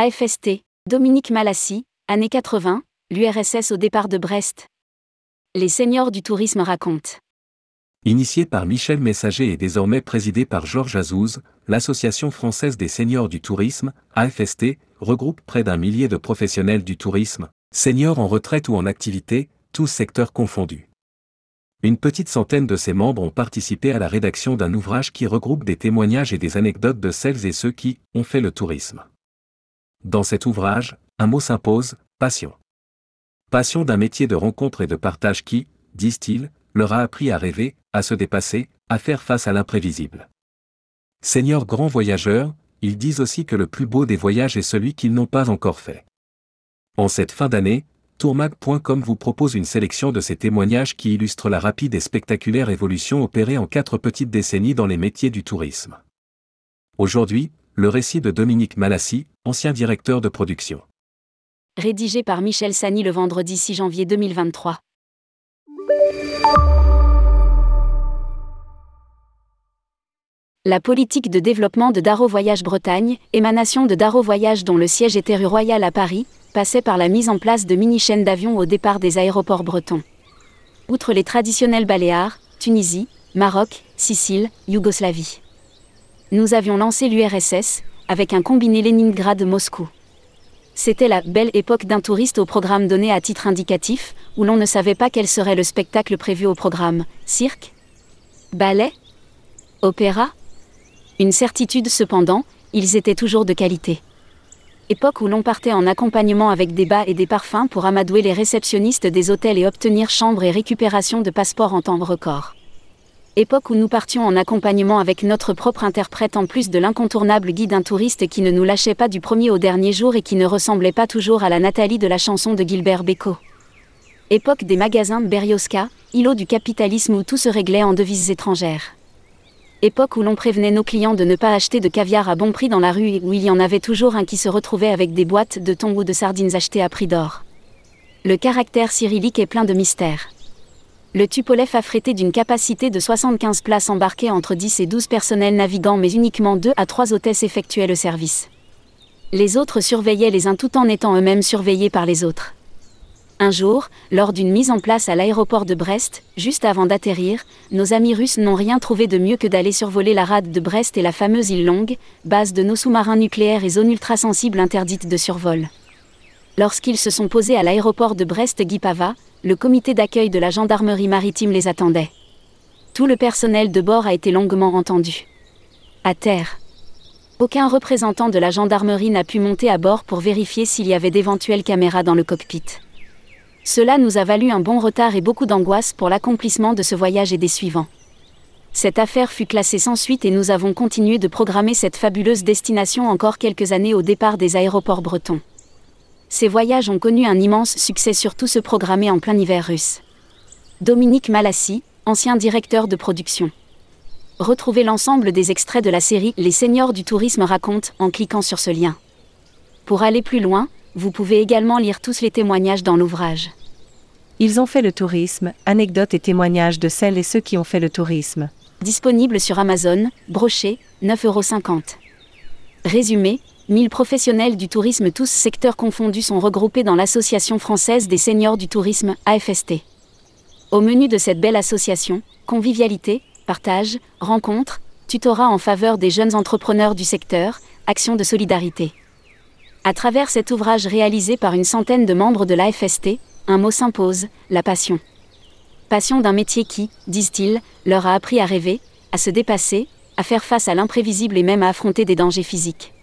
AFST, Dominique Malassi, années 80, l'URSS au départ de Brest. Les seniors du tourisme racontent. Initié par Michel Messager et désormais présidé par Georges Azouz, l'Association française des seniors du tourisme, AFST, regroupe près d'un millier de professionnels du tourisme, seniors en retraite ou en activité, tous secteurs confondus. Une petite centaine de ses membres ont participé à la rédaction d'un ouvrage qui regroupe des témoignages et des anecdotes de celles et ceux qui ont fait le tourisme. Dans cet ouvrage, un mot s'impose, passion. Passion d'un métier de rencontre et de partage qui, disent-ils, leur a appris à rêver, à se dépasser, à faire face à l'imprévisible. Seigneurs grands voyageurs, ils disent aussi que le plus beau des voyages est celui qu'ils n'ont pas encore fait. En cette fin d'année, tourmag.com vous propose une sélection de ces témoignages qui illustrent la rapide et spectaculaire évolution opérée en quatre petites décennies dans les métiers du tourisme. Aujourd'hui, le récit de Dominique Malassi, ancien directeur de production. Rédigé par Michel Sani le vendredi 6 janvier 2023. La politique de développement de Darro Voyage Bretagne, émanation de Darro Voyage dont le siège était rue Royale à Paris, passait par la mise en place de mini-chaînes d'avions au départ des aéroports bretons. Outre les traditionnels Baléares, Tunisie, Maroc, Sicile, Yougoslavie. Nous avions lancé l'URSS, avec un combiné Leningrad-Moscou. C'était la belle époque d'un touriste au programme donné à titre indicatif, où l'on ne savait pas quel serait le spectacle prévu au programme. Cirque Ballet Opéra Une certitude cependant, ils étaient toujours de qualité. Époque où l'on partait en accompagnement avec des bas et des parfums pour amadouer les réceptionnistes des hôtels et obtenir chambre et récupération de passeports en temps record époque où nous partions en accompagnement avec notre propre interprète en plus de l'incontournable guide un touriste qui ne nous lâchait pas du premier au dernier jour et qui ne ressemblait pas toujours à la Nathalie de la chanson de Gilbert Bécaud. Époque des magasins Berioska, îlot du capitalisme où tout se réglait en devises étrangères. Époque où l'on prévenait nos clients de ne pas acheter de caviar à bon prix dans la rue et où il y en avait toujours un qui se retrouvait avec des boîtes de thon ou de sardines achetées à prix d'or. Le caractère cyrillique est plein de mystères. Le Tupolev affrété d'une capacité de 75 places embarquées entre 10 et 12 personnels navigants mais uniquement 2 à 3 hôtesses effectuaient le service. Les autres surveillaient les uns tout en étant eux-mêmes surveillés par les autres. Un jour, lors d'une mise en place à l'aéroport de Brest, juste avant d'atterrir, nos amis russes n'ont rien trouvé de mieux que d'aller survoler la rade de Brest et la fameuse île Longue, base de nos sous-marins nucléaires et zone ultra-sensible interdite de survol. Lorsqu'ils se sont posés à l'aéroport de Brest-Guipava, le comité d'accueil de la gendarmerie maritime les attendait. Tout le personnel de bord a été longuement entendu. À terre. Aucun représentant de la gendarmerie n'a pu monter à bord pour vérifier s'il y avait d'éventuelles caméras dans le cockpit. Cela nous a valu un bon retard et beaucoup d'angoisse pour l'accomplissement de ce voyage et des suivants. Cette affaire fut classée sans suite et nous avons continué de programmer cette fabuleuse destination encore quelques années au départ des aéroports bretons. Ces voyages ont connu un immense succès surtout ceux programmés en plein hiver russe. Dominique Malassi, ancien directeur de production. Retrouvez l'ensemble des extraits de la série Les seniors du tourisme racontent en cliquant sur ce lien. Pour aller plus loin, vous pouvez également lire tous les témoignages dans l'ouvrage. Ils ont fait le tourisme, anecdotes et témoignages de celles et ceux qui ont fait le tourisme. Disponible sur Amazon, broché, 9,50€. Résumé, 1000 professionnels du tourisme tous secteurs confondus sont regroupés dans l'Association française des seniors du tourisme, AFST. Au menu de cette belle association, convivialité, partage, rencontres, tutorat en faveur des jeunes entrepreneurs du secteur, actions de solidarité. À travers cet ouvrage réalisé par une centaine de membres de l'AFST, un mot s'impose, la passion. Passion d'un métier qui, disent-ils, leur a appris à rêver, à se dépasser, à faire face à l'imprévisible et même à affronter des dangers physiques.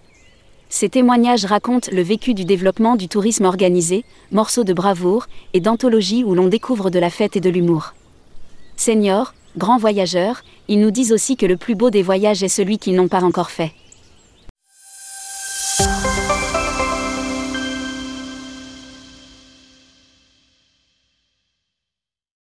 Ces témoignages racontent le vécu du développement du tourisme organisé, morceaux de bravoure et d'anthologie où l'on découvre de la fête et de l'humour. Seniors, grands voyageurs, ils nous disent aussi que le plus beau des voyages est celui qu'ils n'ont pas encore fait.